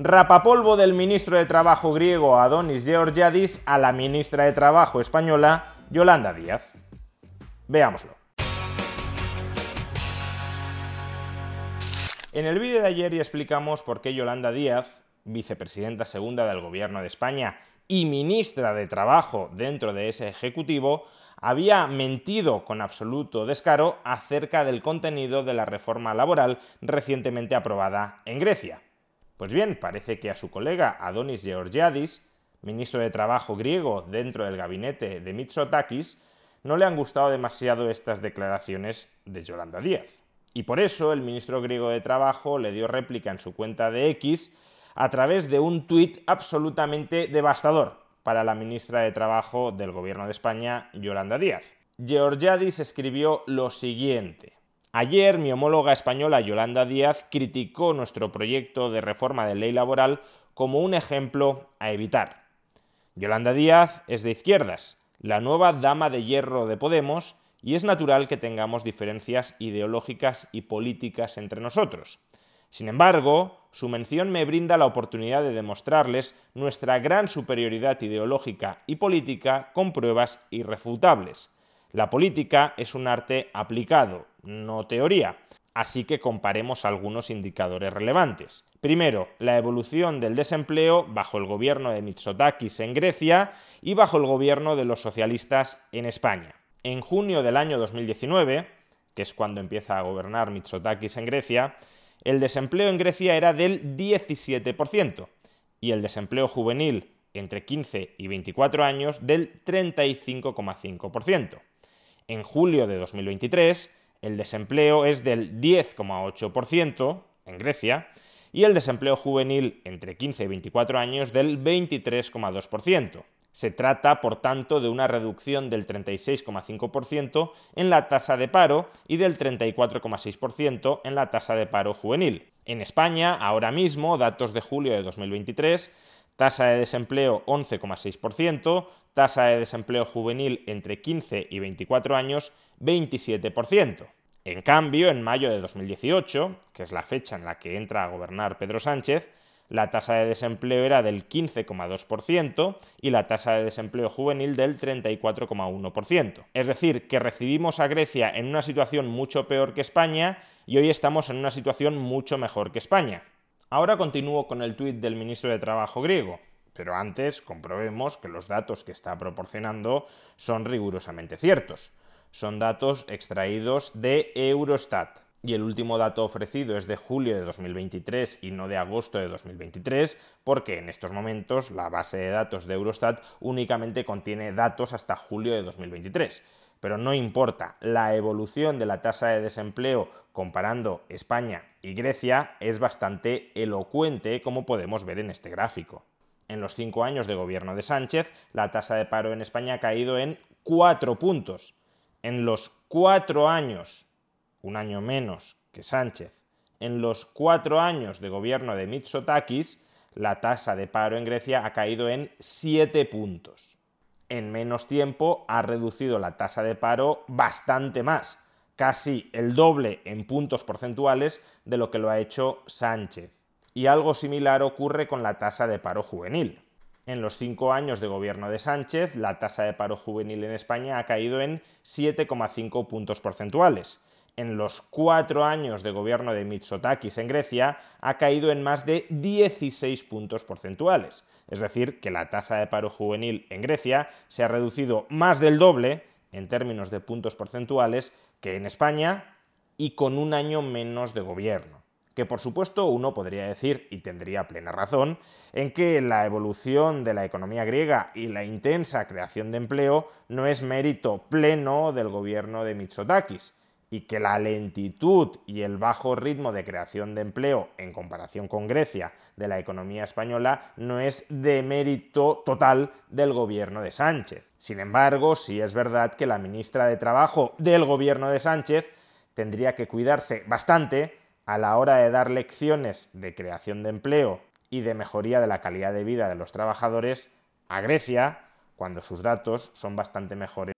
Rapapolvo del ministro de Trabajo griego Adonis Georgiadis a la ministra de Trabajo española Yolanda Díaz. Veámoslo. En el vídeo de ayer ya explicamos por qué Yolanda Díaz, vicepresidenta segunda del Gobierno de España y ministra de Trabajo dentro de ese Ejecutivo, había mentido con absoluto descaro acerca del contenido de la reforma laboral recientemente aprobada en Grecia. Pues bien, parece que a su colega Adonis Georgiadis, ministro de Trabajo griego dentro del gabinete de Mitsotakis, no le han gustado demasiado estas declaraciones de Yolanda Díaz. Y por eso el ministro griego de Trabajo le dio réplica en su cuenta de X a través de un tuit absolutamente devastador para la ministra de Trabajo del Gobierno de España, Yolanda Díaz. Georgiadis escribió lo siguiente. Ayer mi homóloga española Yolanda Díaz criticó nuestro proyecto de reforma de ley laboral como un ejemplo a evitar. Yolanda Díaz es de izquierdas, la nueva dama de hierro de Podemos, y es natural que tengamos diferencias ideológicas y políticas entre nosotros. Sin embargo, su mención me brinda la oportunidad de demostrarles nuestra gran superioridad ideológica y política con pruebas irrefutables. La política es un arte aplicado, no teoría, así que comparemos algunos indicadores relevantes. Primero, la evolución del desempleo bajo el gobierno de Mitsotakis en Grecia y bajo el gobierno de los socialistas en España. En junio del año 2019, que es cuando empieza a gobernar Mitsotakis en Grecia, el desempleo en Grecia era del 17% y el desempleo juvenil entre 15 y 24 años del 35,5%. En julio de 2023, el desempleo es del 10,8% en Grecia y el desempleo juvenil entre 15 y 24 años del 23,2%. Se trata, por tanto, de una reducción del 36,5% en la tasa de paro y del 34,6% en la tasa de paro juvenil. En España, ahora mismo, datos de julio de 2023, tasa de desempleo 11,6%, tasa de desempleo juvenil entre 15 y 24 años 27%. En cambio, en mayo de 2018, que es la fecha en la que entra a gobernar Pedro Sánchez, la tasa de desempleo era del 15,2% y la tasa de desempleo juvenil del 34,1%. Es decir, que recibimos a Grecia en una situación mucho peor que España y hoy estamos en una situación mucho mejor que España. Ahora continúo con el tuit del ministro de Trabajo griego, pero antes comprobemos que los datos que está proporcionando son rigurosamente ciertos. Son datos extraídos de Eurostat y el último dato ofrecido es de julio de 2023 y no de agosto de 2023, porque en estos momentos la base de datos de Eurostat únicamente contiene datos hasta julio de 2023. Pero no importa, la evolución de la tasa de desempleo comparando España y Grecia es bastante elocuente, como podemos ver en este gráfico. En los cinco años de gobierno de Sánchez, la tasa de paro en España ha caído en cuatro puntos. En los cuatro años un año menos que Sánchez, en los cuatro años de gobierno de Mitsotakis, la tasa de paro en Grecia ha caído en siete puntos. En menos tiempo ha reducido la tasa de paro bastante más, casi el doble en puntos porcentuales de lo que lo ha hecho Sánchez. Y algo similar ocurre con la tasa de paro juvenil. En los cinco años de gobierno de Sánchez, la tasa de paro juvenil en España ha caído en 7,5 puntos porcentuales en los cuatro años de gobierno de Mitsotakis en Grecia ha caído en más de 16 puntos porcentuales. Es decir, que la tasa de paro juvenil en Grecia se ha reducido más del doble en términos de puntos porcentuales que en España y con un año menos de gobierno. Que por supuesto uno podría decir, y tendría plena razón, en que la evolución de la economía griega y la intensa creación de empleo no es mérito pleno del gobierno de Mitsotakis, y que la lentitud y el bajo ritmo de creación de empleo en comparación con Grecia de la economía española no es de mérito total del gobierno de Sánchez. Sin embargo, sí es verdad que la ministra de Trabajo del gobierno de Sánchez tendría que cuidarse bastante a la hora de dar lecciones de creación de empleo y de mejoría de la calidad de vida de los trabajadores a Grecia cuando sus datos son bastante mejores.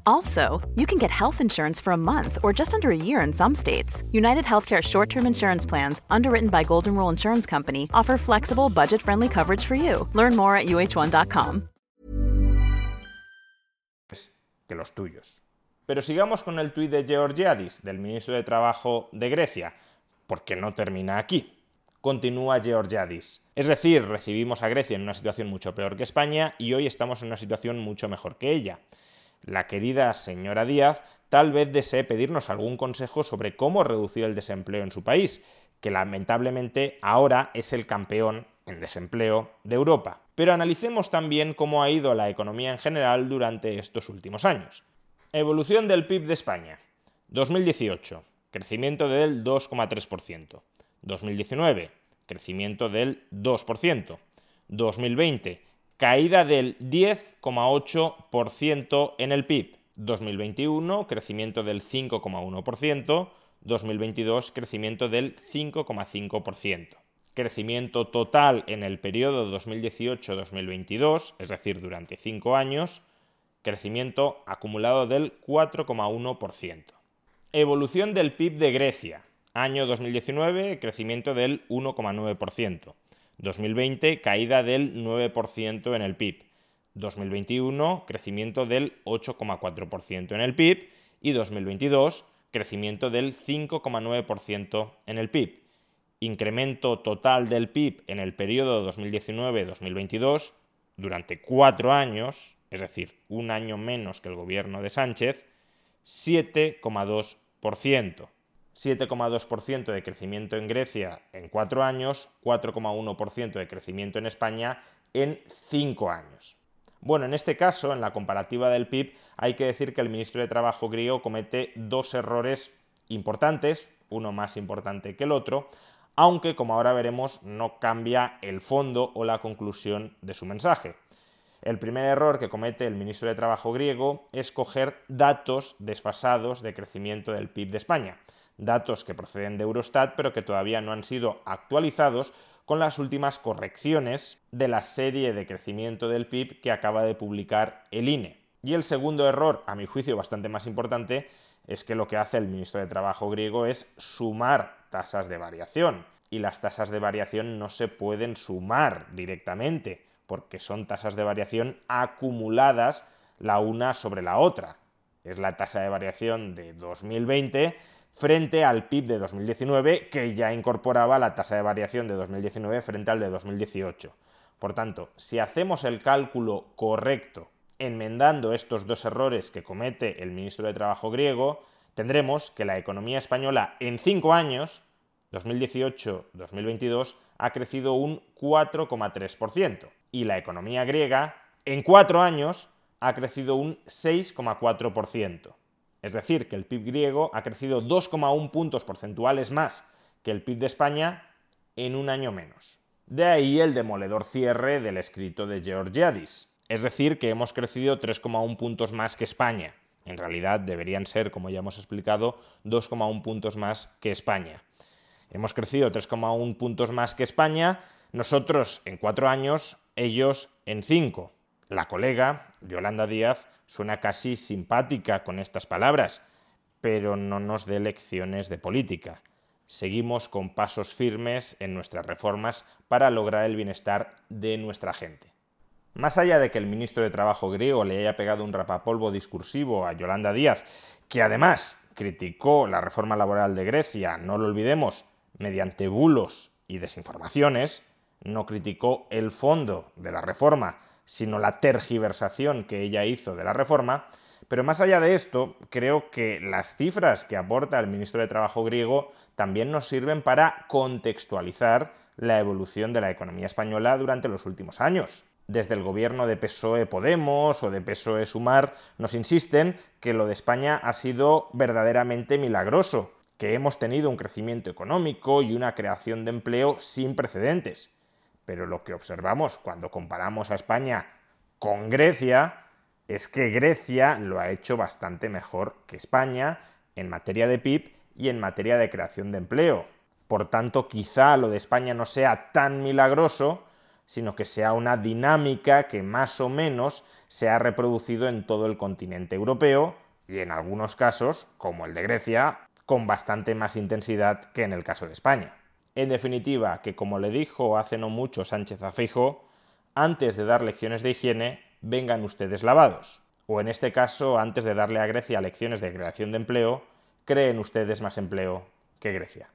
Also, you can get health insurance for a month or just under a year in some states. United Healthcare short term insurance plans, underwritten by Golden Rule Insurance Company, offer flexible, budget friendly coverage for you. Learn more at uh1.com. que los tuyos. Pero sigamos con el tuit de Georgiadis, del ministro de Trabajo de Grecia, porque no termina aquí. Continúa Georgiadis. Es decir, recibimos a Grecia en una situación mucho peor que España y hoy estamos en una situación mucho mejor que ella. La querida señora Díaz tal vez desee pedirnos algún consejo sobre cómo reducir el desempleo en su país, que lamentablemente ahora es el campeón en desempleo de Europa. Pero analicemos también cómo ha ido la economía en general durante estos últimos años. Evolución del PIB de España. 2018, crecimiento del 2,3%. 2019, crecimiento del 2%. 2020, caída del 10,8% en el PIB. 2021, crecimiento del 5,1%. 2022, crecimiento del 5,5% crecimiento total en el periodo 2018-2022, es decir, durante cinco años, crecimiento acumulado del 4,1%. Evolución del PIB de Grecia. Año 2019, crecimiento del 1,9%. 2020, caída del 9% en el PIB. 2021, crecimiento del 8,4% en el PIB. Y 2022, crecimiento del 5,9% en el PIB incremento total del PIB en el periodo 2019-2022 durante cuatro años, es decir, un año menos que el gobierno de Sánchez, 7,2%. 7,2% de crecimiento en Grecia en cuatro años, 4,1% de crecimiento en España en cinco años. Bueno, en este caso, en la comparativa del PIB, hay que decir que el ministro de Trabajo griego comete dos errores importantes, uno más importante que el otro, aunque como ahora veremos no cambia el fondo o la conclusión de su mensaje. El primer error que comete el ministro de Trabajo griego es coger datos desfasados de crecimiento del PIB de España, datos que proceden de Eurostat pero que todavía no han sido actualizados con las últimas correcciones de la serie de crecimiento del PIB que acaba de publicar el INE. Y el segundo error, a mi juicio bastante más importante, es que lo que hace el ministro de Trabajo griego es sumar tasas de variación. Y las tasas de variación no se pueden sumar directamente, porque son tasas de variación acumuladas la una sobre la otra. Es la tasa de variación de 2020 frente al PIB de 2019, que ya incorporaba la tasa de variación de 2019 frente al de 2018. Por tanto, si hacemos el cálculo correcto enmendando estos dos errores que comete el ministro de Trabajo griego, tendremos que la economía española en cinco años, 2018-2022, ha crecido un 4,3%. Y la economía griega, en cuatro años, ha crecido un 6,4%. Es decir, que el PIB griego ha crecido 2,1 puntos porcentuales más que el PIB de España en un año menos. De ahí el demoledor cierre del escrito de Georgiadis. es decir, que hemos crecido 3,1 puntos más que España. En realidad deberían ser, como ya hemos explicado, 2,1 puntos más que España. Hemos crecido 3,1 puntos más que España, nosotros en cuatro años, ellos en cinco. La colega, Yolanda Díaz, suena casi simpática con estas palabras, pero no nos dé lecciones de política. Seguimos con pasos firmes en nuestras reformas para lograr el bienestar de nuestra gente. Más allá de que el ministro de Trabajo griego le haya pegado un rapapolvo discursivo a Yolanda Díaz, que además criticó la reforma laboral de Grecia, no lo olvidemos, mediante bulos y desinformaciones, no criticó el fondo de la reforma, sino la tergiversación que ella hizo de la reforma, pero más allá de esto, creo que las cifras que aporta el ministro de Trabajo griego también nos sirven para contextualizar la evolución de la economía española durante los últimos años desde el gobierno de PSOE Podemos o de PSOE Sumar nos insisten que lo de España ha sido verdaderamente milagroso, que hemos tenido un crecimiento económico y una creación de empleo sin precedentes. Pero lo que observamos cuando comparamos a España con Grecia es que Grecia lo ha hecho bastante mejor que España en materia de PIB y en materia de creación de empleo. Por tanto, quizá lo de España no sea tan milagroso, sino que sea una dinámica que más o menos se ha reproducido en todo el continente europeo y en algunos casos, como el de Grecia, con bastante más intensidad que en el caso de España. En definitiva, que como le dijo hace no mucho Sánchez a antes de dar lecciones de higiene, vengan ustedes lavados. O en este caso, antes de darle a Grecia lecciones de creación de empleo, creen ustedes más empleo que Grecia.